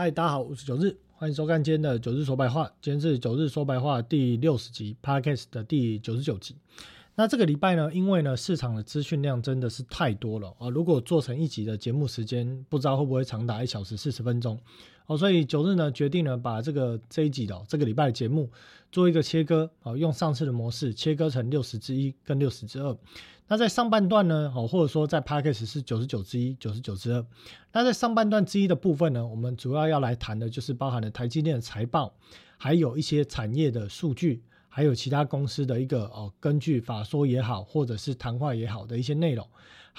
嗨，大家好，我是九日，欢迎收看今天的九日说白话。今天是九日说白话第六十集，Podcast 的第九十九集。那这个礼拜呢，因为呢市场的资讯量真的是太多了啊，如果做成一集的节目时间，不知道会不会长达一小时四十分钟哦。所以九日呢决定呢把这个这一集的这个礼拜的节目做一个切割哦，用上次的模式切割成六十之一跟六十之二。那在上半段呢，哦，或者说在 p a c k a g e 是九十九之一、九十九之二。那在上半段之一的部分呢，我们主要要来谈的就是包含了台积电的财报，还有一些产业的数据，还有其他公司的一个哦，根据法说也好，或者是谈话也好的一些内容。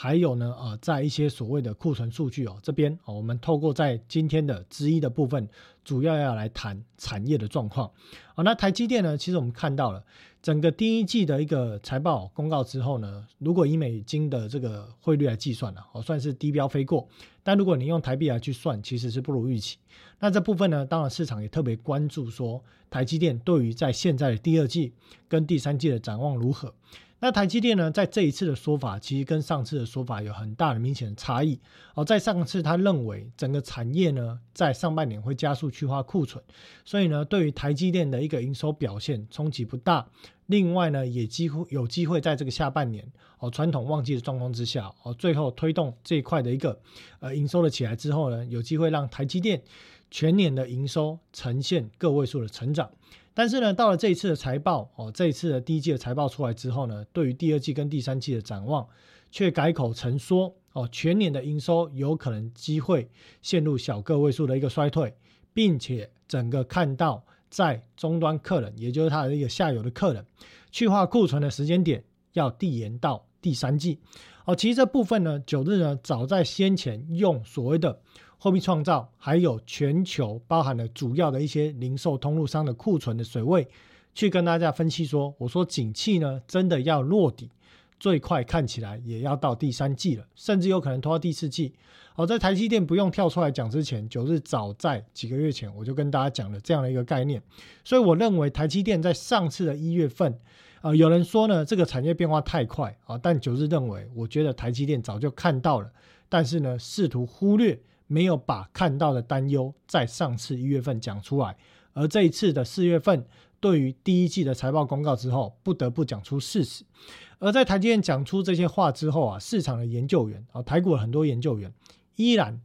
还有呢，呃，在一些所谓的库存数据哦，这边哦，我们透过在今天的之一的部分，主要要来谈产业的状况。哦，那台积电呢，其实我们看到了。整个第一季的一个财报公告之后呢，如果以美金的这个汇率来计算呢，哦算是低标飞过。但如果你用台币来去算，其实是不如预期。那这部分呢，当然市场也特别关注说，台积电对于在现在的第二季跟第三季的展望如何。那台积电呢，在这一次的说法，其实跟上次的说法有很大的明显的差异。哦，在上次他认为整个产业呢，在上半年会加速去化库存，所以呢，对于台积电的一个营收表现冲击不大。另外呢，也几乎有机会在这个下半年哦，传统旺季的状况之下哦，最后推动这一块的一个呃营收的起来之后呢，有机会让台积电全年的营收呈现个位数的成长。但是呢，到了这一次的财报哦，这一次的第一季的财报出来之后呢，对于第二季跟第三季的展望，却改口成说哦，全年的营收有可能机会陷入小个位数的一个衰退，并且整个看到在终端客人，也就是它的一个下游的客人去化库存的时间点要递延到第三季哦。其实这部分呢，九日呢早在先前用所谓的。货币创造，还有全球包含了主要的一些零售通路商的库存的水位，去跟大家分析说，我说景气呢真的要落底，最快看起来也要到第三季了，甚至有可能拖到第四季。好，在台积电不用跳出来讲之前，九日早在几个月前我就跟大家讲了这样的一个概念，所以我认为台积电在上次的一月份，呃，有人说呢这个产业变化太快啊，但九日认为，我觉得台积电早就看到了，但是呢试图忽略。没有把看到的担忧在上次一月份讲出来，而这一次的四月份，对于第一季的财报公告之后，不得不讲出事实。而在台积电讲出这些话之后啊，市场的研究员啊，台股很多研究员依然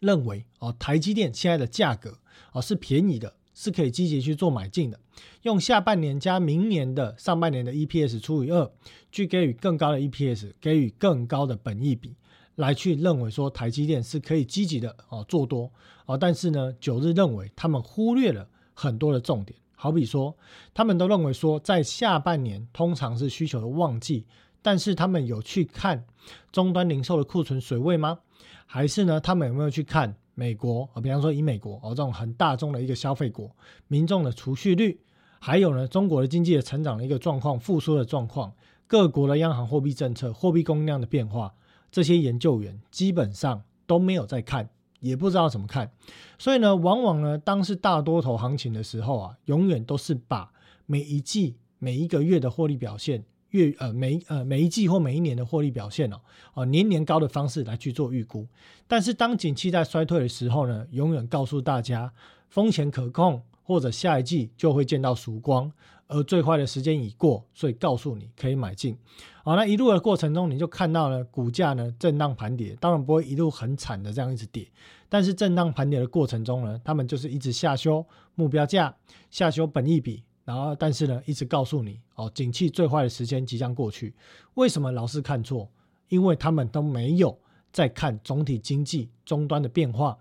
认为哦，台积电现在的价格哦是便宜的，是可以积极去做买进的，用下半年加明年的上半年的 EPS 除以二，去给予更高的 EPS，给予更高的本益比。来去认为说台积电是可以积极的哦做多哦，但是呢九日认为他们忽略了很多的重点，好比说他们都认为说在下半年通常是需求的旺季，但是他们有去看终端零售的库存水位吗？还是呢他们有没有去看美国啊？比方说以美国哦这种很大众的一个消费国民众的储蓄率，还有呢中国的经济的成长的一个状况、复苏的状况，各国的央行货币政策、货币供应量的变化。这些研究员基本上都没有在看，也不知道怎么看，所以呢，往往呢，当是大多头行情的时候啊，永远都是把每一季、每一个月的获利表现，月呃每呃每一季或每一年的获利表现哦，哦年年高的方式来去做预估。但是当景气在衰退的时候呢，永远告诉大家风险可控，或者下一季就会见到曙光。而最坏的时间已过，所以告诉你可以买进。好，那一路的过程中，你就看到了股价呢震荡盘跌，当然不会一路很惨的这样一直跌，但是震荡盘跌的过程中呢，他们就是一直下修目标价，下修本益比，然后但是呢，一直告诉你哦，景气最坏的时间即将过去。为什么老是看错？因为他们都没有在看总体经济终端的变化。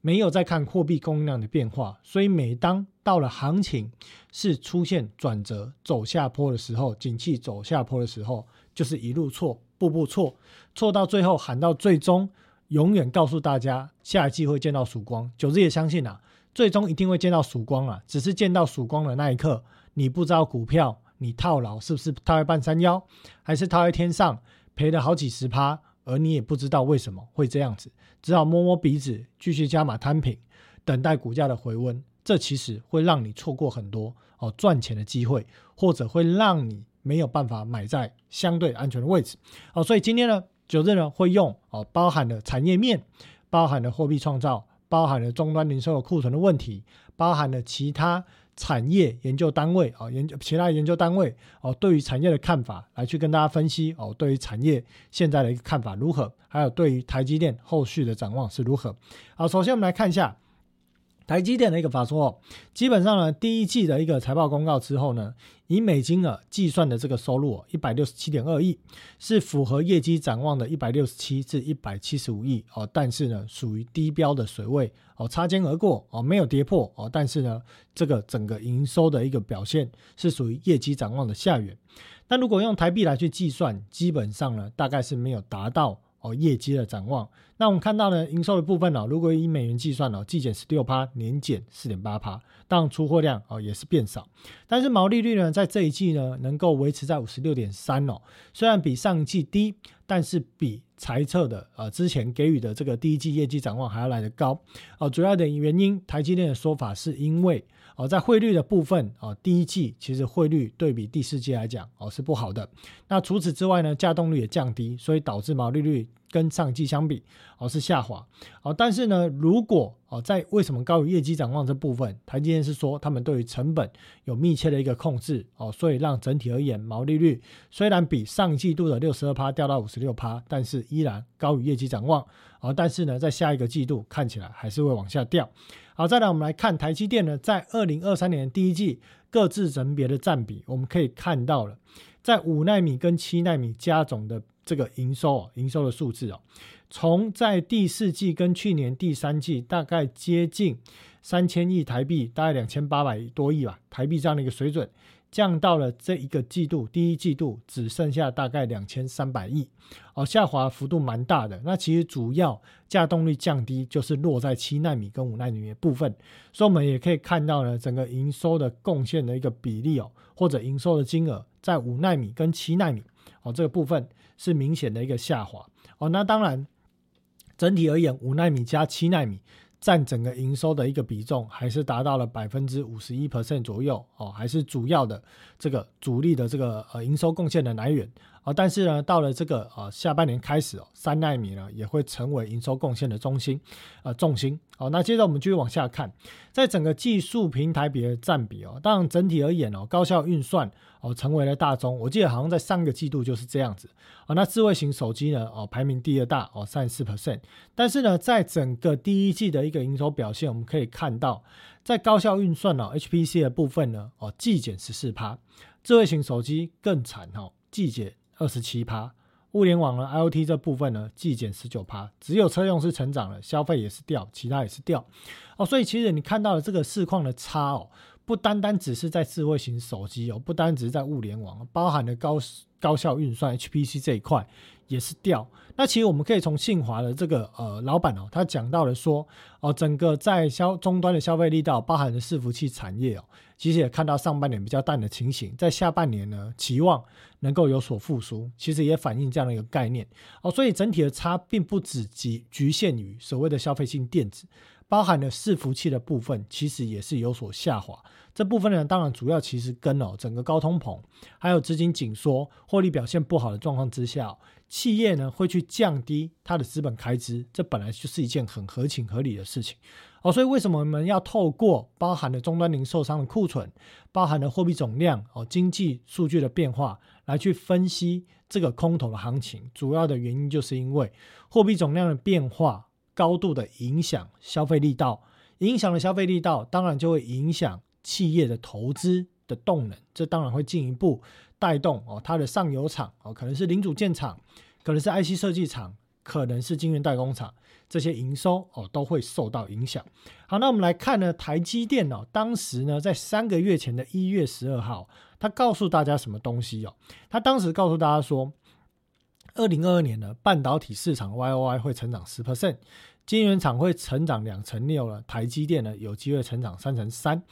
没有在看货币供应量的变化，所以每当到了行情是出现转折走下坡的时候，景气走下坡的时候，就是一路错，步步错，错到最后喊到最终，永远告诉大家下一季会见到曙光。九日也相信啊，最终一定会见到曙光啊，只是见到曙光的那一刻，你不知道股票你套牢是不是套在半山腰，还是套在天上，赔了好几十趴。而你也不知道为什么会这样子，只好摸摸鼻子，继续加码摊平，等待股价的回温。这其实会让你错过很多哦赚钱的机会，或者会让你没有办法买在相对安全的位置。哦，所以今天呢，九日呢会用哦包含了产业面，包含了货币创造，包含了终端零售库存的问题，包含了其他产业研究单位啊，研究其他研究单位哦，对于产业的看法来去跟大家分析哦，对于产业现在的一个看法如何，还有对于台积电后续的展望是如何。好，首先我们来看一下。台积电的一个法说，基本上呢，第一季的一个财报公告之后呢，以美金额计算的这个收入一百六十七点二亿，是符合业绩展望的一百六十七至一百七十五亿哦，但是呢，属于低标的水位哦，擦肩而过哦，没有跌破哦，但是呢，这个整个营收的一个表现是属于业绩展望的下缘。那如果用台币来去计算，基本上呢，大概是没有达到。哦，业绩的展望。那我们看到呢，营收的部分呢，如果以美元计算呢，季减十六趴，年减四点八趴，当出货量哦也是变少。但是毛利率呢，在这一季呢，能够维持在五十六点三哦，虽然比上季低，但是比财测的呃之前给予的这个第一季业绩展望还要来得高。哦，主要的原因，台积电的说法是因为。哦，在汇率的部分，哦，第一季其实汇率对比第四季来讲，哦是不好的。那除此之外呢，价动率也降低，所以导致毛利率跟上季相比，哦是下滑。哦，但是呢，如果哦在为什么高于业绩展望这部分，台积电是说他们对于成本有密切的一个控制，哦，所以让整体而言毛利率虽然比上季度的六十二趴掉到五十六趴，但是依然高于业绩展望。哦，但是呢，在下一个季度看起来还是会往下掉。好，再来我们来看台积电呢，在二零二三年第一季各自人别的占比，我们可以看到了，在五纳米跟七纳米加总的这个营收，营收的数字哦，从在第四季跟去年第三季大概接近三千亿台币，大概两千八百多亿吧，台币这样的一个水准。降到了这一个季度，第一季度只剩下大概两千三百亿，哦，下滑幅度蛮大的。那其实主要价动力降低，就是落在七纳米跟五纳米的部分。所以我们也可以看到呢，整个营收的贡献的一个比例哦，或者营收的金额，在五纳米跟七纳米哦这个部分是明显的一个下滑。哦，那当然整体而言，五纳米加七纳米。占整个营收的一个比重，还是达到了百分之五十一 percent 左右哦，还是主要的这个主力的这个呃营收贡献的来源啊。但是呢，到了这个呃下半年开始哦，三纳米呢也会成为营收贡献的中心呃重心。好，那接着我们继续往下看，在整个技术平台比的占比哦，当然整体而言哦，高效运算哦成为了大宗。我记得好像在上个季度就是这样子哦。那智慧型手机呢哦排名第二大哦三十四 percent，但是呢，在整个第一季的一个营收表现，我们可以看到，在高效运算哦 HPC 的部分呢哦季减十四趴，智慧型手机更惨哦季减二十七趴。物联网呢，IOT 这部分呢，季减十九趴，只有车用是成长了，消费也是掉，其他也是掉，哦，所以其实你看到的这个市况的差哦，不单单只是在智慧型手机哦，不单只是在物联网，包含了高高效运算 HPC 这一块也是掉。那其实我们可以从信华的这个呃老板哦，他讲到了说哦，整个在消终端的消费力道，包含的伺服器产业哦。其实也看到上半年比较淡的情形，在下半年呢，期望能够有所复苏，其实也反映这样的一个概念哦。所以整体的差并不只局局限于所谓的消费性电子，包含了伺服器的部分，其实也是有所下滑。这部分呢，当然主要其实跟哦整个高通膨，还有资金紧缩、获利表现不好的状况之下，企业呢会去降低它的资本开支，这本来就是一件很合情合理的事情。哦，所以为什么我们要透过包含了终端零售商的库存，包含了货币总量哦，经济数据的变化来去分析这个空头的行情？主要的原因就是因为货币总量的变化高度的影响消费力道，影响了消费力道，当然就会影响企业的投资的动能，这当然会进一步带动哦它的上游厂哦，可能是零组件厂，可能是 IC 设计厂，可能是晶圆代工厂。这些营收哦都会受到影响。好，那我们来看呢，台积电哦，当时呢在三个月前的一月十二号，他告诉大家什么东西哦？他当时告诉大家说，二零二二年呢，半导体市场 Y O I 会成长十 percent，晶圆厂会成长两成六了，台积电呢有机会成长三成三。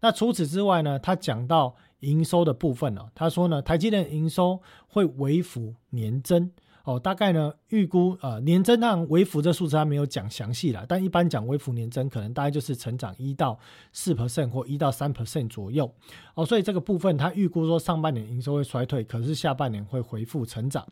那除此之外呢，他讲到营收的部分哦，他说呢，台积电营收会微幅年增。哦，大概呢，预估呃年增量微幅这数字他没有讲详细了，但一般讲微幅年增可能大概就是成长一到四 percent 或一到三 percent 左右。哦，所以这个部分他预估说上半年营收会衰退，可是下半年会恢复成长。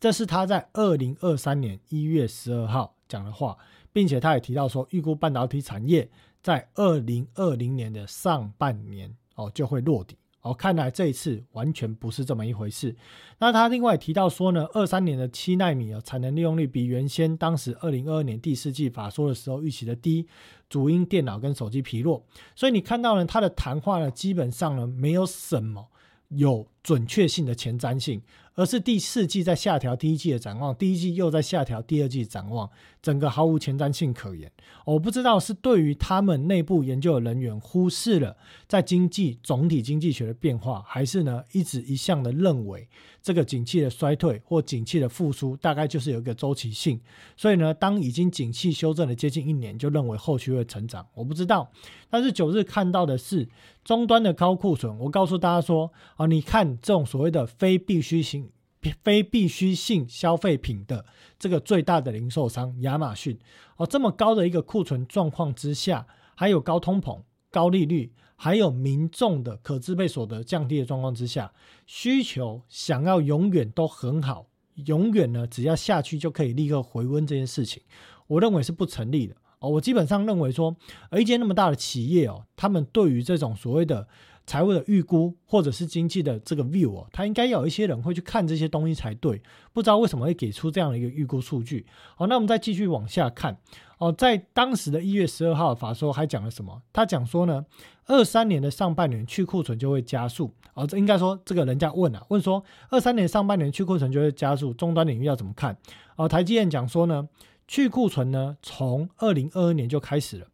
这是他在二零二三年一月十二号讲的话，并且他也提到说，预估半导体产业在二零二零年的上半年哦就会落底。哦，看来这一次完全不是这么一回事。那他另外提到说呢，二三年的七纳米啊产能利用率比原先当时二零二二年第四季法说的时候预期的低，主因电脑跟手机疲弱。所以你看到呢，他的谈话呢，基本上呢没有什么有准确性的前瞻性。而是第四季在下调第一季的展望，第一季又在下调第二季展望，整个毫无前瞻性可言。我不知道是对于他们内部研究的人员忽视了在经济总体经济学的变化，还是呢一直一向的认为这个景气的衰退或景气的复苏大概就是有一个周期性，所以呢当已经景气修正了接近一年，就认为后续会成长。我不知道，但是九日看到的是终端的高库存。我告诉大家说啊，你看这种所谓的非必需性。非必需性消费品的这个最大的零售商亚马逊哦，这么高的一个库存状况之下，还有高通膨、高利率，还有民众的可支配所得降低的状况之下，需求想要永远都很好，永远呢只要下去就可以立刻回温这件事情，我认为是不成立的哦。我基本上认为说，而一间那么大的企业哦，他们对于这种所谓的。财务的预估，或者是经济的这个 view 哦，他应该有一些人会去看这些东西才对。不知道为什么会给出这样的一个预估数据。好，那我们再继续往下看哦，在当时的一月十二号法说还讲了什么？他讲说呢，二三年的上半年去库存就会加速。哦，这应该说这个人家问啊，问说二三年上半年去库存就会加速，终端领域要怎么看？哦，台积电讲说呢，去库存呢从二零二二年就开始了。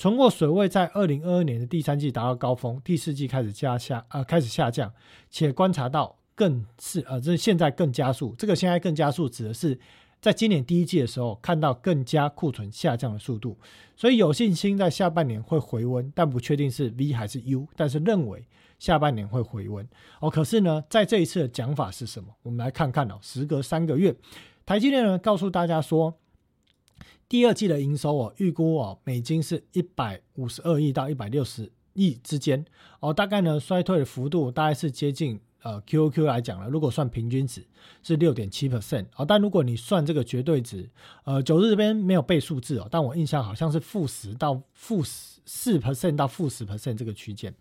存货水位在二零二二年的第三季达到高峰，第四季开始加下，呃，开始下降，且观察到更是，呃，这现在更加速。这个现在更加速指的是在今年第一季的时候看到更加库存下降的速度，所以有信心在下半年会回温，但不确定是 V 还是 U，但是认为下半年会回温。哦，可是呢，在这一次的讲法是什么？我们来看看哦，时隔三个月，台积电呢告诉大家说。第二季的营收哦，预估哦，美金是一百五十二亿到一百六十亿之间哦，大概呢衰退的幅度大概是接近呃 QOQ 来讲了，如果算平均值是六点七 percent 哦，但如果你算这个绝对值，呃，九日这边没有背数字哦，但我印象好像是负十到负十四 percent 到负十 percent 这个区间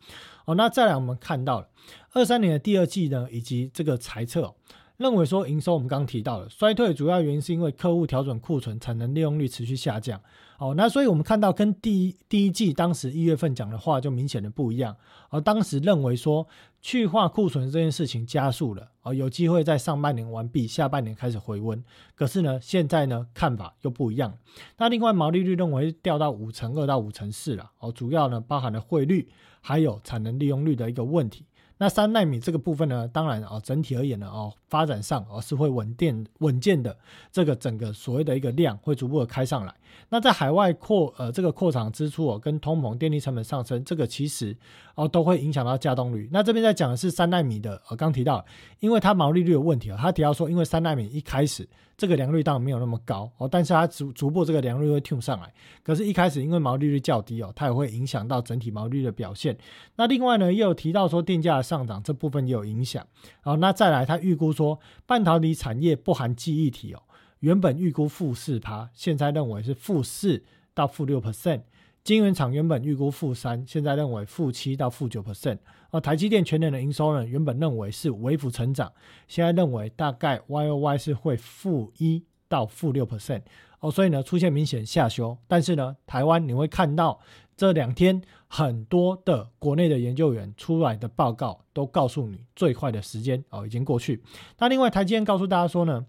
哦，那再来我们看到了二三年的第二季呢，以及这个财测。认为说营收我们刚刚提到了衰退，主要原因是因为客户调整库存，产能利用率持续下降。哦，那所以我们看到跟第一第一季当时一月份讲的话就明显的不一样。而当时认为说去化库存这件事情加速了，哦，有机会在上半年完毕，下半年开始回温。可是呢，现在呢看法又不一样。那另外毛利率认为掉到五成二到五成四了。哦，主要呢包含了汇率还有产能利用率的一个问题。那三纳米这个部分呢，当然啊，整体而言呢，哦，发展上哦是会稳定稳健的，这个整个所谓的一个量会逐步的开上来。那在海外扩呃这个扩厂支出哦，跟通膨电力成本上升，这个其实哦都会影响到稼动率。那这边在讲的是三纳米的，呃刚提到，因为它毛利率有问题啊，他提到说，因为三纳米一开始。这个良率当然没有那么高哦，但是它逐逐步这个良率会 tune 上来。可是，一开始因为毛利率较低哦，它也会影响到整体毛利率的表现。那另外呢，又有提到说电价的上涨这部分也有影响。好，那再来，他预估说半导体产业不含记忆体哦，原本预估负四趴，现在认为是负四到负六 percent。晶圆厂原本预估负三，现在认为负七到负九 percent。而台积电全年的营收呢，原本认为是微幅成长，现在认为大概 Y O Y 是会负一到负六 percent。哦，所以呢出现明显下修。但是呢，台湾你会看到这两天很多的国内的研究员出来的报告，都告诉你最快的时间哦已经过去。那另外台积电告诉大家说呢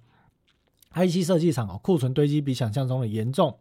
，IC 设计厂哦库存堆积比想象中的严重。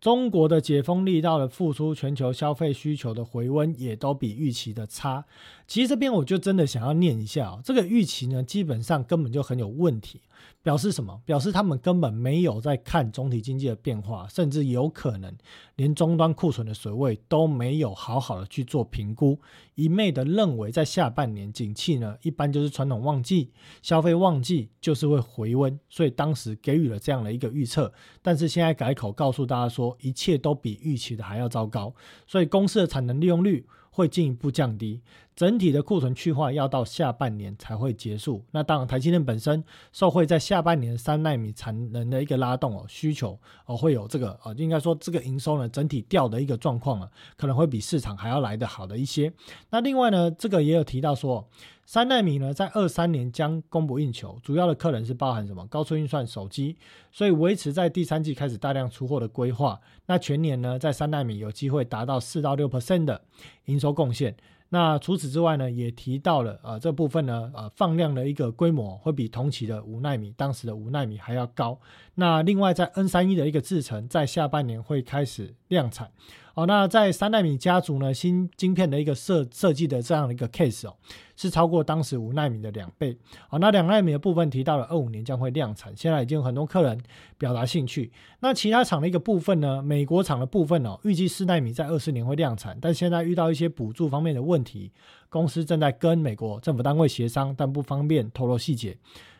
中国的解封力道的复苏，全球消费需求的回温也都比预期的差。其实这边我就真的想要念一下哦，这个预期呢，基本上根本就很有问题。表示什么？表示他们根本没有在看总体经济的变化，甚至有可能连终端库存的水位都没有好好的去做评估，一昧的认为在下半年景气呢，一般就是传统旺季、消费旺季就是会回温，所以当时给予了这样的一个预测。但是现在改口告诉大家说，一切都比预期的还要糟糕，所以公司的产能利用率会进一步降低，整体的库存去化要到下半年才会结束。那当然，台积电本身受惠在下半年三纳米产能的一个拉动哦，需求哦会有这个呃，应该说这个营收呢整体掉的一个状况啊，可能会比市场还要来得好的一些。那另外呢，这个也有提到说。三纳米呢，在二三年将供不应求，主要的客人是包含什么？高速运算、手机，所以维持在第三季开始大量出货的规划。那全年呢，在三纳米有机会达到四到六 percent 的营收贡献。那除此之外呢，也提到了呃这部分呢，呃放量的一个规模会比同期的五纳米，当时的五纳米还要高。那另外在 N 三一的一个制程，在下半年会开始量产。哦，那在三纳米家族呢，新晶片的一个设设计的这样的一个 case 哦，是超过当时五纳米的两倍。好，那两纳米的部分提到了二五年将会量产，现在已经有很多客人表达兴趣。那其他厂的一个部分呢，美国厂的部分哦，预计四纳米在二四年会量产，但现在遇到一些补助方面的问题，公司正在跟美国政府单位协商，但不方便透露细节。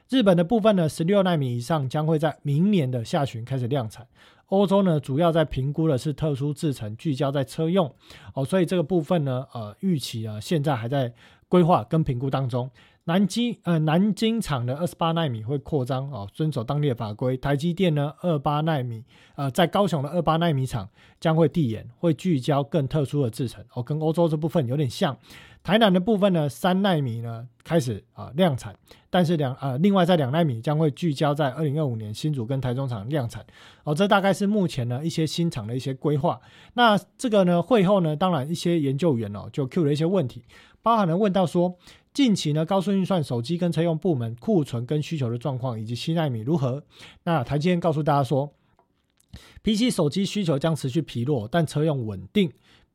日本的部分呢，十六纳米以上将会在明年的下旬开始量产。欧洲呢，主要在评估的是特殊制程，聚焦在车用哦，所以这个部分呢，呃，预期啊，现在还在规划跟评估当中。南京呃，南京厂的二十八纳米会扩张哦，遵守当地的法规。台积电呢，二八纳米呃，在高雄的二八纳米厂将会递延，会聚焦更特殊的制程哦，跟欧洲这部分有点像。台南的部分呢，三纳米呢开始啊量产，但是两呃另外在两纳米将会聚焦在二零二五年新竹跟台中厂量产哦，这大概是目前呢一些新厂的一些规划。那这个呢会后呢，当然一些研究员哦就 Q 了一些问题，包含了问到说近期呢高速运算手机跟车用部门库存跟需求的状况以及七纳米如何？那台积电告诉大家说，PC 手机需求将持续疲弱，但车用稳定。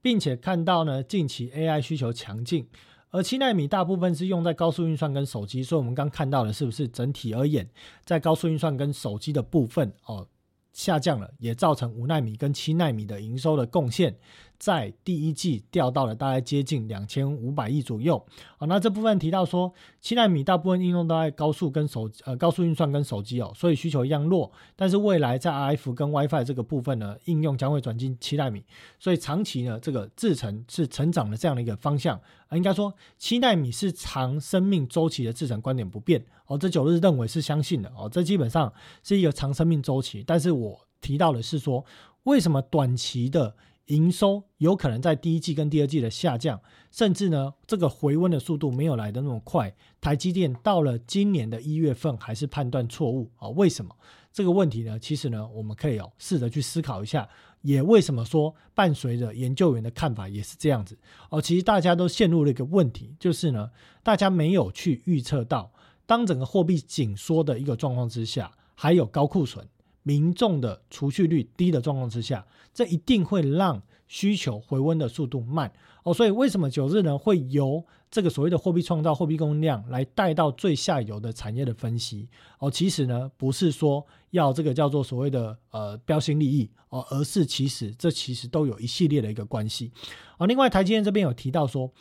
并且看到呢，近期 AI 需求强劲，而七纳米大部分是用在高速运算跟手机，所以我们刚看到的是不是整体而言，在高速运算跟手机的部分哦。下降了，也造成五纳米跟七纳米的营收的贡献，在第一季掉到了大概接近两千五百亿左右。好，那这部分提到说，七纳米大部分应用都在高速跟手呃高速运算跟手机哦，所以需求一样弱。但是未来在 RF 跟 WiFi 这个部分呢，应用将会转进七纳米，所以长期呢，这个制程是成长的这样的一个方向。啊应该说，七纳米是长生命周期的制程观点不变哦。这九日认为是相信的哦，这基本上是一个长生命周期。但是我提到的是说，为什么短期的营收有可能在第一季跟第二季的下降，甚至呢这个回温的速度没有来的那么快？台积电到了今年的一月份还是判断错误啊？为什么这个问题呢？其实呢，我们可以哦试着去思考一下。也为什么说伴随着研究员的看法也是这样子哦？其实大家都陷入了一个问题，就是呢，大家没有去预测到，当整个货币紧缩的一个状况之下，还有高库存、民众的储蓄率低的状况之下，这一定会让需求回温的速度慢哦。所以为什么九日呢会由？这个所谓的货币创造、货币供应量来带到最下游的产业的分析哦，其实呢不是说要这个叫做所谓的呃标新立异哦，而是其实这其实都有一系列的一个关系哦。另外，台积电这边有提到说。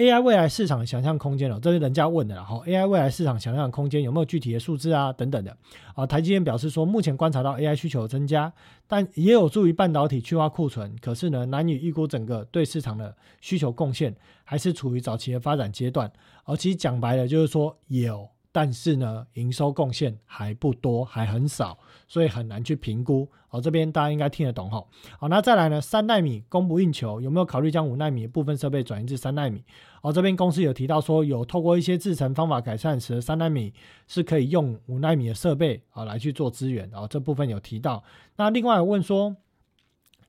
AI 未来市场想象空间哦，这是人家问的，然后 AI 未来市场想象空间有没有具体的数字啊？等等的啊。台积电表示说，目前观察到 AI 需求增加，但也有助于半导体去化库存。可是呢，难以预估整个对市场的需求贡献，还是处于早期的发展阶段。而其实讲白了，就是说有。但是呢，营收贡献还不多，还很少，所以很难去评估。好，这边大家应该听得懂哈。好，那再来呢，三纳米供不应求，有没有考虑将五纳米部分设备转移至三纳米？哦，这边公司有提到说，有透过一些制程方法改善，使得三纳米是可以用五纳米的设备啊来去做资源。啊，这部分有提到。那另外问说。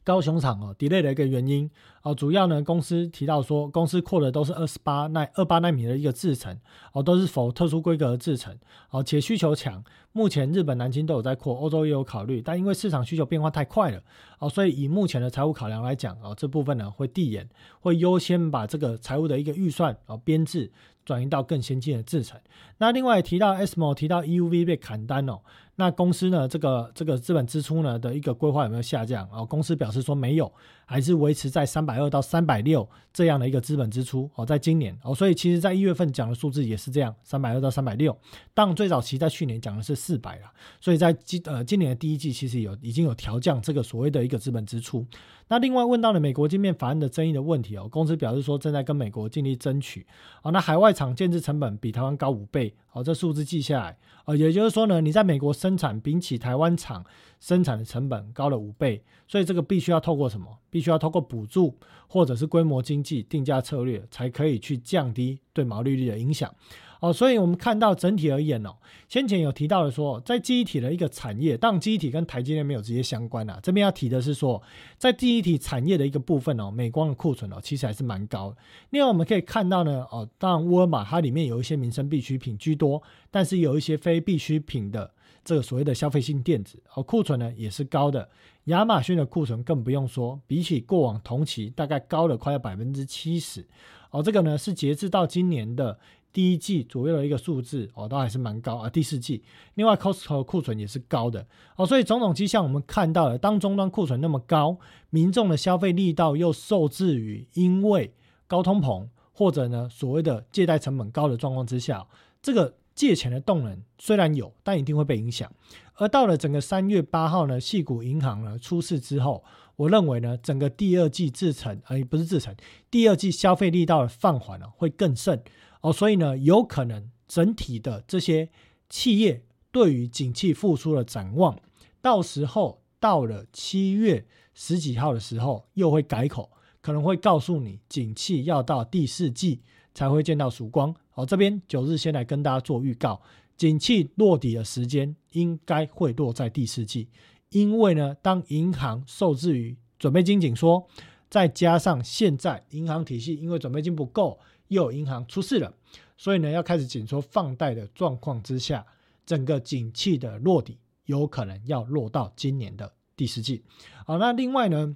高雄厂哦，delay 的一个原因哦，主要呢公司提到说，公司扩的都是二十八纳二八纳米的一个制程哦，都是否特殊规格的制程哦，且需求强，目前日本南京都有在扩，欧洲也有考虑，但因为市场需求变化太快了哦，所以以目前的财务考量来讲哦，这部分呢会递延，会优先把这个财务的一个预算哦编制。转移到更先进的制程。那另外提到 SMO，提到 EUV 被砍单哦。那公司呢，这个这个资本支出呢的一个规划有没有下降？哦，公司表示说没有，还是维持在三百二到三百六这样的一个资本支出哦，在今年哦，所以其实在一月份讲的数字也是这样，三百二到三百六。但最早期在去年讲的是四百了，所以在今呃今年的第一季其实有已经有调降这个所谓的一个资本支出。那另外问到了美国晶片法案的争议的问题哦，公司表示说正在跟美国尽力争取哦。那海外厂建制成本比台湾高五倍哦，这数字记下来也就是说呢，你在美国生产比起台湾厂生产的成本高了五倍，所以这个必须要透过什么？必须要透过补助或者是规模经济定价策略才可以去降低对毛利率的影响。哦，所以我们看到整体而言哦，先前有提到的说，在记忆体的一个产业，当然记忆体跟台积电没有直接相关啊。这边要提的是说，在记忆体产业的一个部分哦，美光的库存哦，其实还是蛮高的。另外我们可以看到呢，哦，当然沃尔玛它里面有一些民生必需品居多，但是有一些非必需品的这个所谓的消费性电子哦，库存呢也是高的。亚马逊的库存更不用说，比起过往同期大概高了快要百分之七十。哦，这个呢是截至到今年的。第一季左右的一个数字哦，都还是蛮高啊。第四季，另外 Costco 库存也是高的哦，所以种种迹象我们看到了，当终端库存那么高，民众的消费力道又受制于因为高通膨或者呢所谓的借贷成本高的状况之下，这个借钱的动能虽然有，但一定会被影响。而到了整个三月八号呢，细谷银行呢出事之后，我认为呢，整个第二季制成，呃，不是制成，第二季消费力道的放缓呢会更甚。哦，所以呢，有可能整体的这些企业对于景气复苏的展望，到时候到了七月十几号的时候，又会改口，可能会告诉你，景气要到第四季才会见到曙光。好，这边九日先来跟大家做预告，景气落底的时间应该会落在第四季，因为呢，当银行受制于准备金紧缩，再加上现在银行体系因为准备金不够。又有银行出事了，所以呢，要开始紧缩放贷的状况之下，整个景气的落底有可能要落到今年的第四季。好，那另外呢，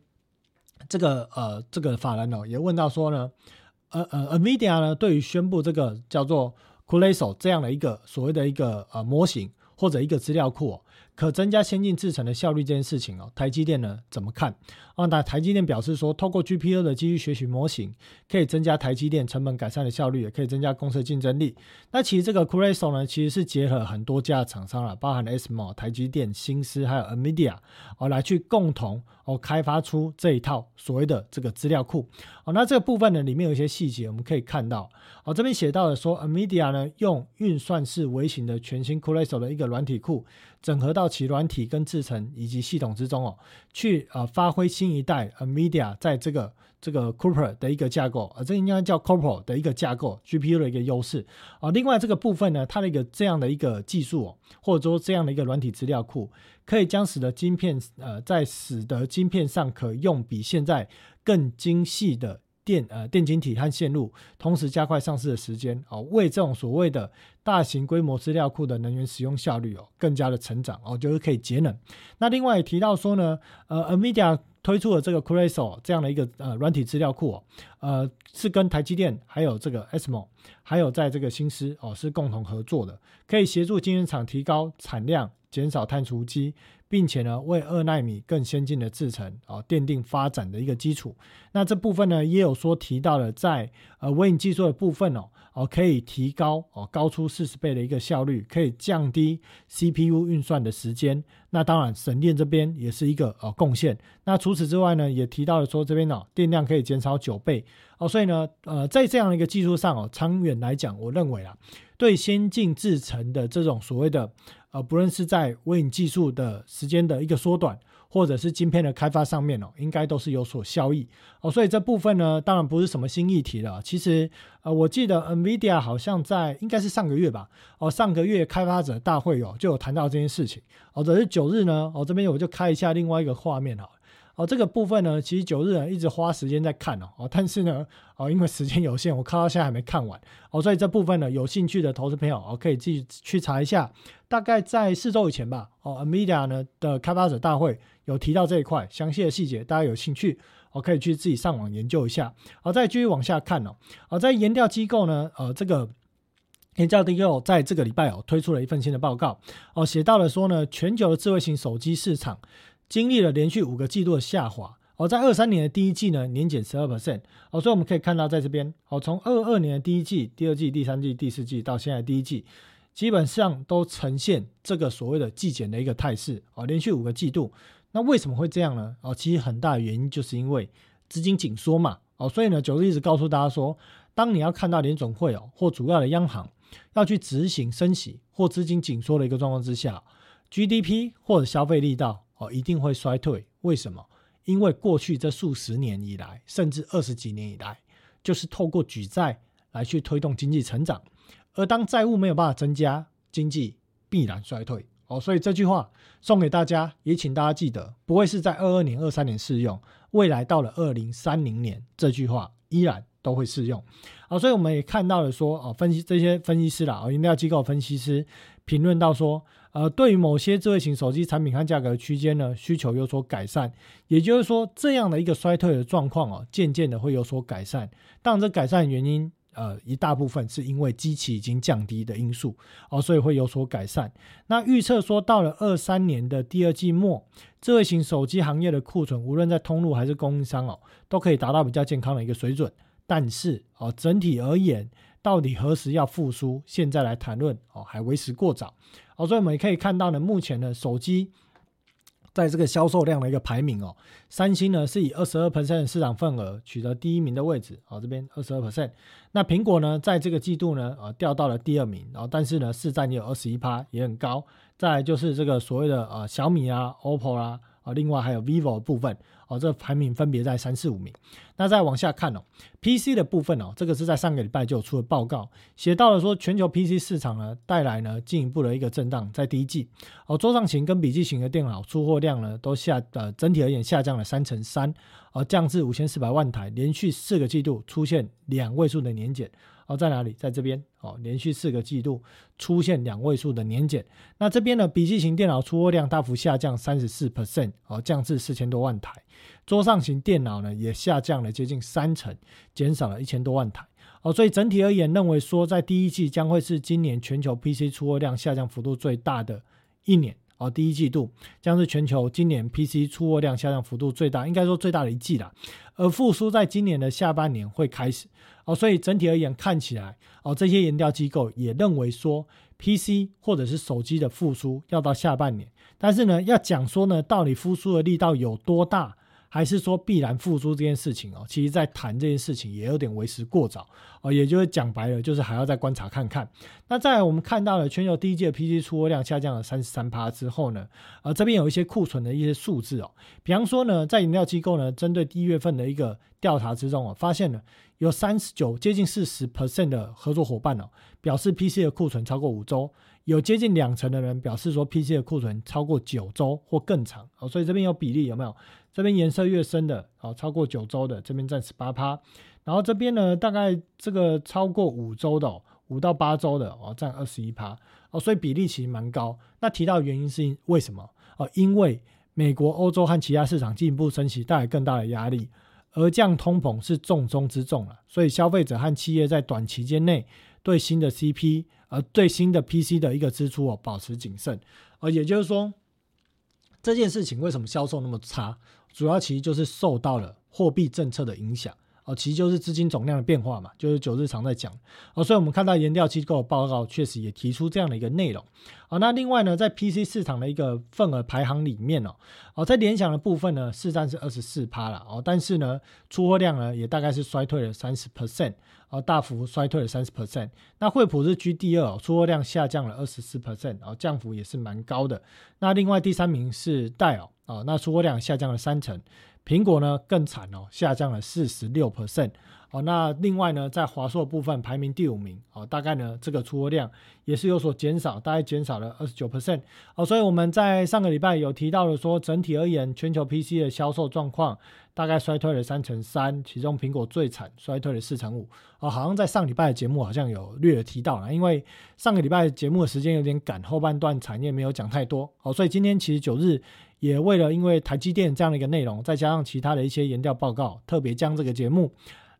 这个呃，这个法人哦也问到说呢，呃呃，Nvidia 呢对于宣布这个叫做 c u l a s o 这样的一个所谓的一个呃模型或者一个资料库。可增加先进制程的效率这件事情哦，台积电呢怎么看？啊，那台积电表示说，透过 GPU 的基于学习模型，可以增加台积电成本改善的效率，也可以增加公司的竞争力。那其实这个 c r a s o 呢，其实是结合很多家厂商了，包含 SMO、台积电、新思还有 NVIDIA 哦，来去共同哦开发出这一套所谓的这个资料库。哦，那这个部分呢，里面有一些细节我们可以看到。哦，这边写到了说，Amedia 呢用运算式微型的全新 c r a s o 的一个软体库。整合到其软体跟制程以及系统之中哦，去呃发挥新一代 Amedia 在这个这个 Cooper 的一个架构，呃，这应该叫 Cooper 的一个架构 GPU 的一个优势啊。另外这个部分呢，它的一个这样的一个技术哦，或者说这样的一个软体资料库，可以将使得晶片呃在使得晶片上可用比现在更精细的。电呃电晶体和线路同时加快上市的时间哦，为这种所谓的大型规模资料库的能源使用效率哦更加的成长哦，就是可以节能。那另外也提到说呢，呃，Nvidia 推出了这个 c r a s o 这样的一个呃软体资料库哦，呃是跟台积电还有这个 SMO 还有在这个新思哦是共同合作的，可以协助晶圆厂提高产量，减少碳足迹。并且呢，为二纳米更先进的制程啊奠定发展的一个基础。那这部分呢，也有说提到了在呃微影技术的部分哦，哦可以提高哦高出四十倍的一个效率，可以降低 CPU 运算的时间。那当然省电这边也是一个呃贡献。那除此之外呢，也提到了说这边呢电量可以减少九倍哦。所以呢，呃在这样的一个技术上哦，长远来讲，我认为啊，对先进制程的这种所谓的。呃，不论是在微影技术的时间的一个缩短，或者是晶片的开发上面哦，应该都是有所效益哦。所以这部分呢，当然不是什么新议题了。其实，呃，我记得 NVIDIA 好像在应该是上个月吧，哦，上个月开发者大会哦就有谈到这件事情。哦，这是九日呢，哦这边我就开一下另外一个画面哈。哦，这个部分呢，其实九日呢一直花时间在看哦，哦，但是呢，哦，因为时间有限，我看到现在还没看完哦，所以这部分呢，有兴趣的投资朋友哦，可以自己去查一下，大概在四周以前吧，哦 amedia 呢的开发者大会有提到这一块详细的细节，大家有兴趣，我可以去自己上网研究一下。好，再继续往下看哦，好，在研调机构呢，呃，这个研调机构在这个礼拜哦推出了一份新的报告哦，写到了说呢，全球的智慧型手机市场。经历了连续五个季度的下滑哦，在二三年的第一季呢，年减十二 percent，哦，所以我们可以看到在这边，哦，从二二年的第一季、第二季、第三季、第四季到现在第一季，基本上都呈现这个所谓的季减的一个态势，哦，连续五个季度。那为什么会这样呢？哦，其实很大的原因就是因为资金紧缩嘛，哦，所以呢，九日一直告诉大家说，当你要看到联总会哦或主要的央行要去执行升息或资金紧缩的一个状况之下，GDP 或者消费力道哦一定会衰退。为什么？因为过去这数十年以来，甚至二十几年以来，就是透过举债来去推动经济成长，而当债务没有办法增加，经济必然衰退。哦，所以这句话送给大家，也请大家记得，不会是在二二年、二三年适用，未来到了二零三零年，这句话依然都会适用。好，所以我们也看到了说，哦，分析这些分析师啦，哦，饮料机构分析师评论到说。呃，对于某些智慧型手机产品和价格区间呢，需求有所改善，也就是说，这样的一个衰退的状况哦，渐渐的会有所改善。当然，这改善原因，呃，一大部分是因为机器已经降低的因素哦，所以会有所改善。那预测说，到了二三年的第二季末，智慧型手机行业的库存，无论在通路还是供应商哦，都可以达到比较健康的一个水准。但是哦，整体而言，到底何时要复苏？现在来谈论哦，还为时过早。好，所以我们也可以看到呢，目前的手机在这个销售量的一个排名哦，三星呢是以二十二 percent 的市场份额取得第一名的位置，好，这边二十二 percent。那苹果呢，在这个季度呢，呃，掉到了第二名，然后但是呢，市占也有二十一趴，也很高。再就是这个所谓的呃小米啊、OPPO 啊。啊，另外还有 vivo 部分哦，这排名分别在三四五名。那再往下看哦，PC 的部分哦，这个是在上个礼拜就有出了报告，写到了说全球 PC 市场呢带来呢进一步的一个震荡，在第一季哦，桌上型跟笔记型的电脑出货量呢都下呃整体而言下降了三成三，而降至五千四百万台，连续四个季度出现两位数的年减。哦，在哪里？在这边哦，连续四个季度出现两位数的年减。那这边呢，笔记型电脑出货量大幅下降三十四 percent，哦，降至四千多万台。桌上型电脑呢，也下降了接近三成，减少了一千多万台。哦，所以整体而言，认为说在第一季将会是今年全球 PC 出货量下降幅度最大的一年。哦，第一季度将是全球今年 PC 出货量下降幅度最大，应该说最大的一季了。而复苏在今年的下半年会开始。哦，所以整体而言看起来，哦，这些研调机构也认为说，PC 或者是手机的复苏要到下半年。但是呢，要讲说呢，到底复苏的力道有多大？还是说必然复苏这件事情哦，其实在谈这件事情也有点为时过早哦，也就是讲白了，就是还要再观察看看。那在我们看到了全球第一季的 PC 出货量下降了三十三趴之后呢，呃，这边有一些库存的一些数字哦，比方说呢，在饮料机构呢，针对一月份的一个调查之中哦，发现了有三十九接近四十 percent 的合作伙伴哦，表示 PC 的库存超过五周。有接近两成的人表示说，PC 的库存超过九周或更长哦，所以这边有比例有没有？这边颜色越深的哦，超过九周的这边占十八趴，然后这边呢，大概这个超过五周的五到八周的哦，占二十一趴哦，所以比例其实蛮高。那提到原因是为什么？哦，因为美国、欧洲和其他市场进一步升级带来更大的压力，而降通膨是重中之重了，所以消费者和企业在短期间内对新的 CP。而最新的 PC 的一个支出哦，保持谨慎，而也就是说，这件事情为什么销售那么差，主要其实就是受到了货币政策的影响。哦，其实就是资金总量的变化嘛，就是九日常在讲哦，所以我们看到研调机构的报告确实也提出这样的一个内容。哦，那另外呢，在 PC 市场的一个份额排行里面哦，哦，在联想的部分呢，市占是二十四趴了哦，但是呢，出货量呢也大概是衰退了三十 percent，哦，大幅衰退了三十 percent。那惠普是居第二，出货量下降了二十四 percent，哦，降幅也是蛮高的。那另外第三名是戴尔，啊那出货量下降了三成。苹果呢更惨哦，下降了四十六 percent 哦。那另外呢，在华硕部分排名第五名哦，大概呢这个出货量也是有所减少，大概减少了二十九 percent 哦。所以我们在上个礼拜有提到了说，整体而言，全球 PC 的销售状况大概衰退了三成三，其中苹果最惨，衰退了四成五哦。好像在上礼拜的节目好像有略有提到了，因为上个礼拜节目的时间有点赶，后半段产业没有讲太多哦，所以今天其实九日。也为了因为台积电这样的一个内容，再加上其他的一些研调报告，特别将这个节目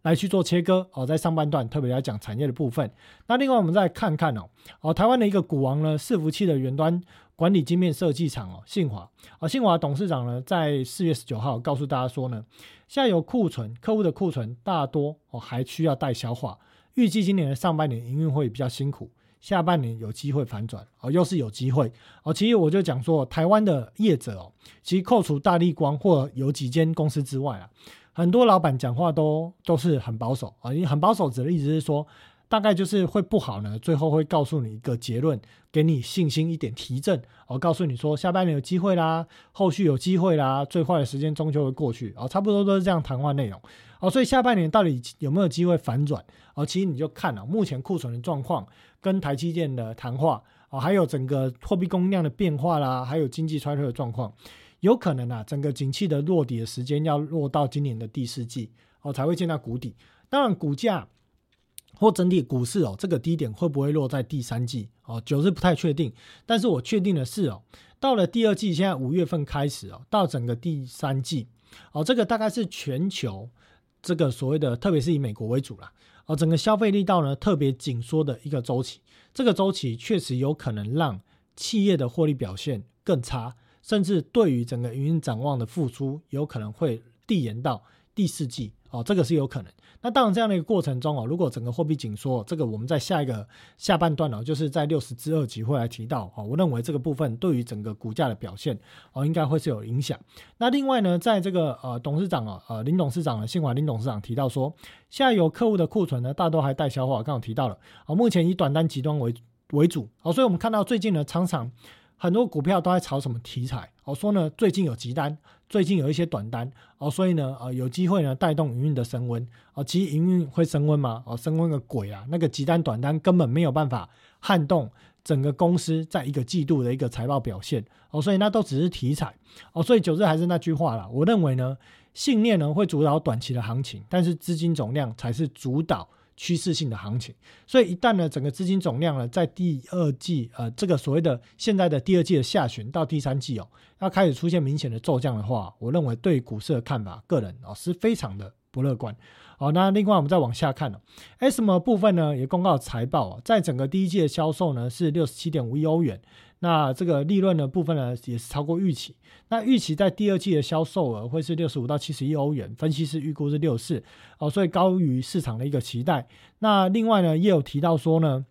来去做切割哦，在上半段特别来讲产业的部分。那另外我们再看看哦，哦台湾的一个股王呢，伺服器的远端管理晶片设计厂哦，信华啊，信华董事长呢在四月十九号告诉大家说呢，现在有库存，客户的库存大多哦还需要待消化，预计今年的上半年营运会比较辛苦。下半年有机会反转哦，又是有机会哦。其实我就讲说，台湾的业者哦，其实扣除大力光或有几间公司之外啊，很多老板讲话都都是很保守啊。因为很保守指的意思是说，大概就是会不好呢，最后会告诉你一个结论，给你信心一点提振哦，告诉你说下半年有机会啦，后续有机会啦，最坏的时间终究会过去哦，差不多都是这样谈话内容哦。所以下半年到底有没有机会反转哦？其实你就看了目前库存的状况。跟台积电的谈话啊，还有整个货币供应量的变化啦，还有经济衰退的状况，有可能啊，整个景气的落底的时间要落到今年的第四季哦，才会见到谷底。当然，股价或整体股市哦，这个低点会不会落在第三季哦，九是不太确定。但是我确定的是哦，到了第二季，现在五月份开始哦，到整个第三季哦，这个大概是全球这个所谓的，特别是以美国为主啦。而整个消费力道呢特别紧缩的一个周期，这个周期确实有可能让企业的获利表现更差，甚至对于整个营运展望的付出，有可能会递延到第四季。哦，这个是有可能。那当然，这样的一个过程中哦，如果整个货币紧缩，这个我们在下一个下半段哦，就是在六十之二集会来提到哦。我认为这个部分对于整个股价的表现哦，应该会是有影响。那另外呢，在这个呃董事长啊呃林董事长呢，信华林董事长提到说，现在有客户的库存呢，大多还待消化。刚刚提到了哦，目前以短单极端为为主哦，所以我们看到最近呢，常常很多股票都在炒什么题材哦，说呢最近有急单。最近有一些短单哦，所以呢，呃，有机会呢带动营运的升温哦。其实营运会升温吗？哦，升温个鬼啊！那个急单短单根本没有办法撼动整个公司在一个季度的一个财报表现哦。所以那都只是题材哦。所以九日还是那句话啦，我认为呢，信念呢会主导短期的行情，但是资金总量才是主导。趋势性的行情，所以一旦呢，整个资金总量呢，在第二季，呃，这个所谓的现在的第二季的下旬到第三季哦，要开始出现明显的骤降的话，我认为对股市的看法，个人哦是非常的不乐观。好，那另外我们再往下看哦，S M 部分呢也公告财报啊，在整个第一季的销售呢是六十七点五亿欧元。那这个利润的部分呢，也是超过预期。那预期在第二季的销售额会是六十五到七十亿欧元，分析师预估是六四哦，所以高于市场的一个期待。那另外呢，也有提到说呢。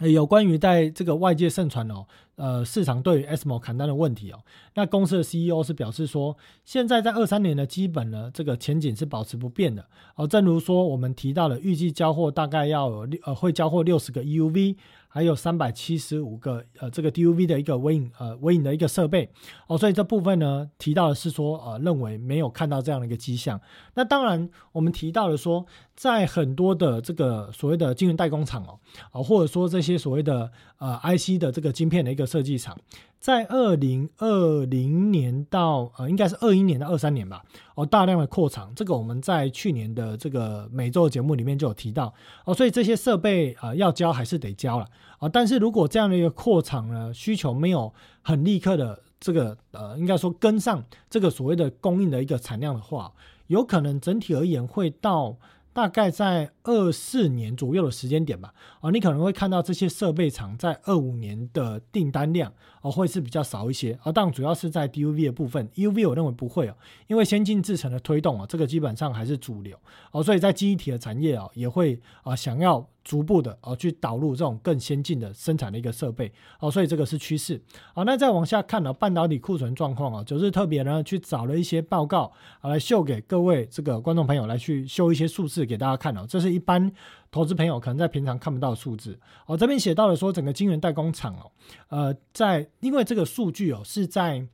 有关于在这个外界盛传哦，呃，市场对于 SMO 砍单的问题哦，那公司的 CEO 是表示说，现在在二三年的基本呢，这个前景是保持不变的哦。正如说我们提到了，预计交货大概要有呃，会交货六十个 EUV。还有三百七十五个呃，这个 DUV 的一个微影呃微影的一个设备哦，所以这部分呢提到的是说呃认为没有看到这样的一个迹象。那当然我们提到了说，在很多的这个所谓的晶圆代工厂哦，啊或者说这些所谓的呃 IC 的这个晶片的一个设计厂。在二零二零年到呃，应该是二一年到二三年吧，哦，大量的扩厂，这个我们在去年的这个每周节目里面就有提到哦，所以这些设备啊要交还是得交了啊，但是如果这样的一个扩厂呢，需求没有很立刻的这个呃，应该说跟上这个所谓的供应的一个产量的话，有可能整体而言会到。大概在二四年左右的时间点吧，哦，你可能会看到这些设备厂在二五年的订单量哦会是比较少一些，而当然主要是在 DUV 的部分，UV 我认为不会哦，因为先进制程的推动啊，这个基本上还是主流哦，所以在记忆体的产业啊也会啊想要。逐步的哦，去导入这种更先进的生产的一个设备哦，所以这个是趋势。好，那再往下看呢，半导体库存状况啊，就是特别呢去找了一些报告啊，来秀给各位这个观众朋友来去秀一些数字给大家看哦。这是一般投资朋友可能在平常看不到的数字哦。这边写到了说，整个晶圆代工厂哦，呃，在因为这个数据哦是在。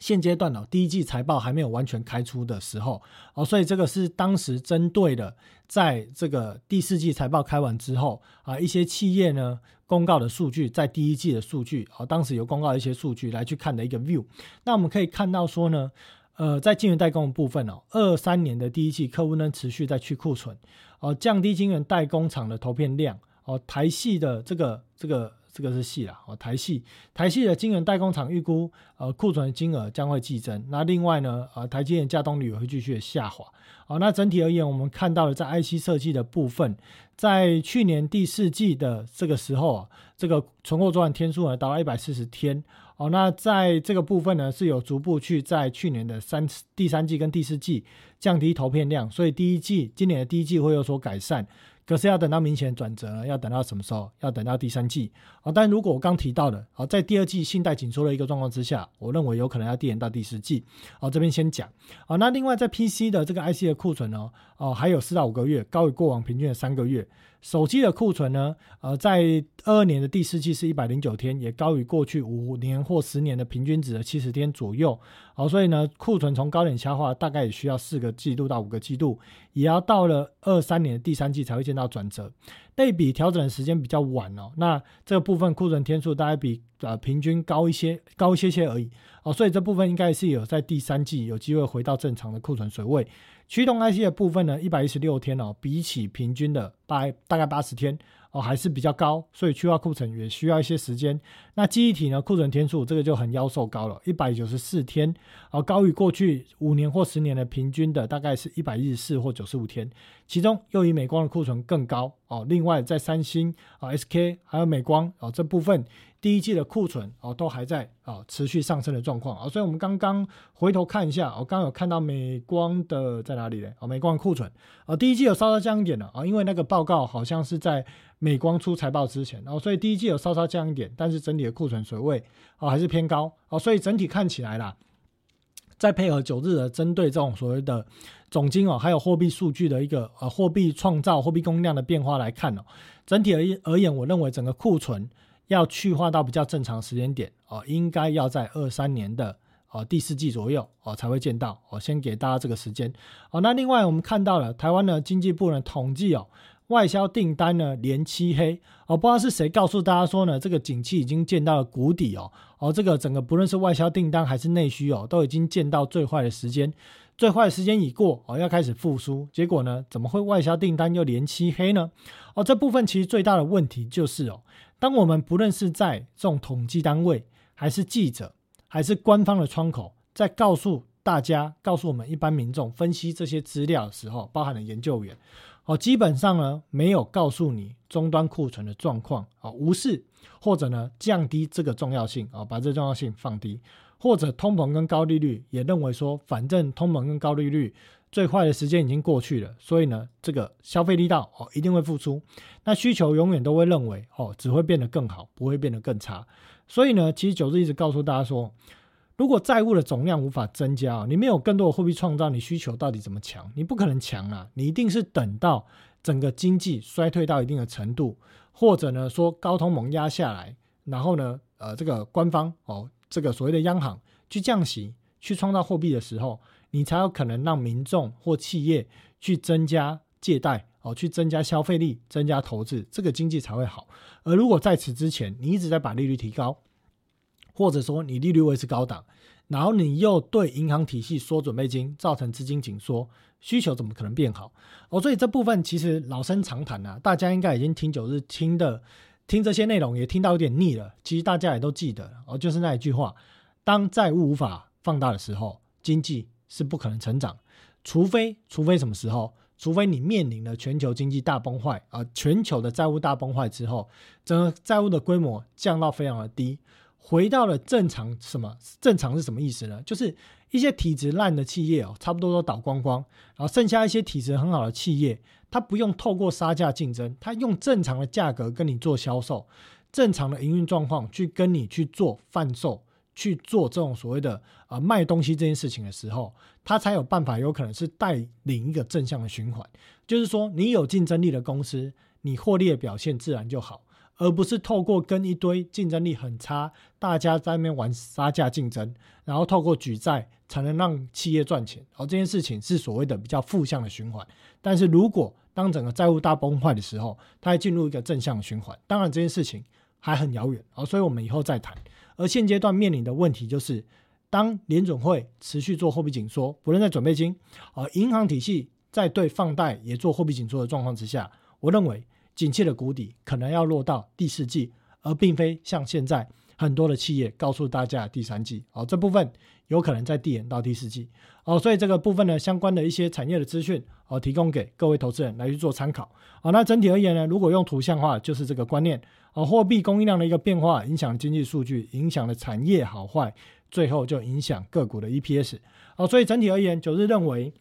现阶段哦，第一季财报还没有完全开出的时候哦，所以这个是当时针对的，在这个第四季财报开完之后啊，一些企业呢公告的数据，在第一季的数据啊，当时有公告一些数据来去看的一个 view。那我们可以看到说呢，呃，在晶圆代工的部分哦，二三年的第一季客户呢持续在去库存哦，降低晶圆代工厂的投片量哦，台系的这个这个。这个是系啦，哦，台系，台系的晶圆代工厂预估，呃，库存金额将会激增。那另外呢，呃，台积电加动率也会继续的下滑。哦，那整体而言，我们看到了在 IC 设计的部分，在去年第四季的这个时候啊，这个存货周转天数呢达到一百四十天。哦，那在这个部分呢，是有逐步去在去年的三第三季跟第四季降低投片量，所以第一季今年的第一季会有所改善。可是要等到明显转折呢，要等到什么时候？要等到第三季啊。但如果我刚提到的，好，在第二季信贷紧缩的一个状况之下，我认为有可能要递延到第四季。好，这边先讲。好，那另外在 PC 的这个 IC 的库存呢，哦，还有四到五个月，高于过往平均的三个月。手机的库存呢，呃，在二二年的第四季是一百零九天，也高于过去五年或十年的平均值的七十天左右。好，所以呢，库存从高点消化，大概也需要四个季度到五个季度，也要到了二三年的第三季才会见到转折。类比调整的时间比较晚哦，那这个部分库存天数大概比呃平均高一些，高一些些而已。哦，所以这部分应该是有在第三季有机会回到正常的库存水位。驱动 IC 的部分呢，一百一十六天哦，比起平均的八大概八十天。哦，还是比较高，所以去化库存也需要一些时间。那记忆体呢，库存天数这个就很妖兽高了，一百九十四天，哦，高于过去五年或十年的平均的大概是一百一十四或九十五天。其中又以美光的库存更高哦。另外在三星啊、SK 还有美光哦这部分。第一季的库存哦，都还在啊持续上升的状况啊，所以我们刚刚回头看一下，我刚刚有看到美光的在哪里嘞？哦，美光库存啊，第一季有稍稍降一点了啊，因为那个报告好像是在美光出财报之前，然后所以第一季有稍稍降一点，但是整体的库存水位啊还是偏高啊，所以整体看起来啦，再配合九日的针对这种所谓的总金哦，还有货币数据的一个呃货币创造、货币供应量的变化来看哦，整体而言而言，我认为整个库存。要去化到比较正常时间点哦，应该要在二三年的哦第四季左右哦才会见到哦，先给大家这个时间哦。那另外我们看到了台湾的经济部呢统计哦，外销订单呢连漆黑哦，不知道是谁告诉大家说呢，这个景气已经见到了谷底哦哦，这个整个不论是外销订单还是内需哦，都已经见到最坏的时间，最坏的时间已过哦，要开始复苏。结果呢，怎么会外销订单又连漆黑呢？哦，这部分其实最大的问题就是哦。当我们不论是在这种统计单位，还是记者，还是官方的窗口，在告诉大家、告诉我们一般民众分析这些资料的时候，包含了研究员，哦，基本上呢没有告诉你终端库存的状况，啊，无视或者呢降低这个重要性，啊，把这重要性放低，或者通膨跟高利率也认为说，反正通膨跟高利率。最坏的时间已经过去了，所以呢，这个消费力道哦一定会复苏。那需求永远都会认为哦只会变得更好，不会变得更差。所以呢，其实九日一直告诉大家说，如果债务的总量无法增加，你没有更多的货币创造，你需求到底怎么强？你不可能强啊！你一定是等到整个经济衰退到一定的程度，或者呢说高通膨压下来，然后呢呃这个官方哦这个所谓的央行去降息，去创造货币的时候。你才有可能让民众或企业去增加借贷哦，去增加消费力、增加投资，这个经济才会好。而如果在此之前，你一直在把利率提高，或者说你利率维持高档，然后你又对银行体系缩准备金，造成资金紧缩，需求怎么可能变好？哦，所以这部分其实老生常谈啊，大家应该已经听九日听的，听这些内容也听到有点腻了。其实大家也都记得哦，就是那一句话：当债务无法放大的时候，经济。是不可能成长，除非除非什么时候？除非你面临了全球经济大崩坏啊，全球的债务大崩坏之后，整个债务的规模降到非常的低，回到了正常。什么正常是什么意思呢？就是一些体质烂的企业哦，差不多都倒光光，然后剩下一些体质很好的企业，它不用透过杀价竞争，它用正常的价格跟你做销售，正常的营运状况去跟你去做贩售。去做这种所谓的啊卖东西这件事情的时候，他才有办法，有可能是带领一个正向的循环。就是说，你有竞争力的公司，你获利的表现自然就好，而不是透过跟一堆竞争力很差，大家在那边玩杀价竞争，然后透过举债才能让企业赚钱。而这件事情是所谓的比较负向的循环。但是如果当整个债务大崩坏的时候，它进入一个正向循环，当然这件事情还很遥远啊，所以我们以后再谈。而现阶段面临的问题就是，当联准会持续做货币紧缩，不论在准备金，而银行体系在对放贷也做货币紧缩的状况之下，我认为景气的谷底可能要落到第四季，而并非像现在很多的企业告诉大家第三季哦，这部分有可能在递延到第四季哦，所以这个部分呢，相关的一些产业的资讯哦，提供给各位投资人来去做参考哦。那整体而言呢，如果用图像化，就是这个观念哦，货币供应量的一个变化影响经济数据，影响了产业好坏，最后就影响个股的 EPS 哦。所以整体而言，九日认为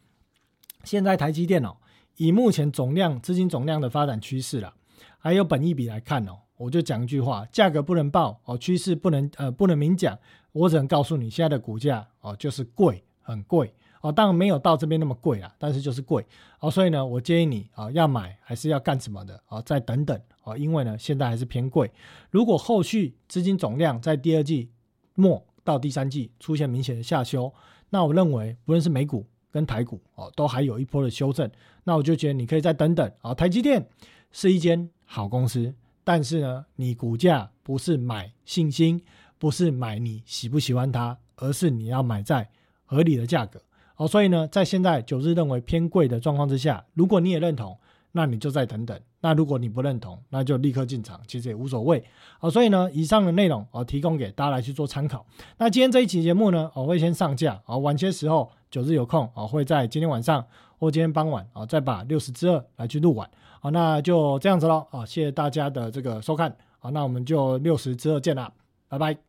现在台积电哦，以目前总量资金总量的发展趋势了，还有本益比来看哦。我就讲一句话，价格不能报哦，趋势不能呃不能明讲，我只能告诉你现在的股价哦就是贵，很贵哦，当然没有到这边那么贵啦，但是就是贵哦，所以呢，我建议你啊要买还是要干什么的啊，再等等哦，因为呢现在还是偏贵，如果后续资金总量在第二季末到第三季出现明显的下修，那我认为不论是美股跟台股哦都还有一波的修正，那我就觉得你可以再等等啊，台积电是一间好公司。但是呢，你股价不是买信心，不是买你喜不喜欢它，而是你要买在合理的价格哦。所以呢，在现在九日认为偏贵的状况之下，如果你也认同，那你就再等等。那如果你不认同，那就立刻进场，其实也无所谓哦。所以呢，以上的内容哦，提供给大家来去做参考。那今天这一期节目呢，我会先上架哦，晚些时候九日有空啊，会在今天晚上或今天傍晚啊，再把六十之二来去录完。好，那就这样子喽啊！谢谢大家的这个收看，好，那我们就六十之二见啦，拜拜。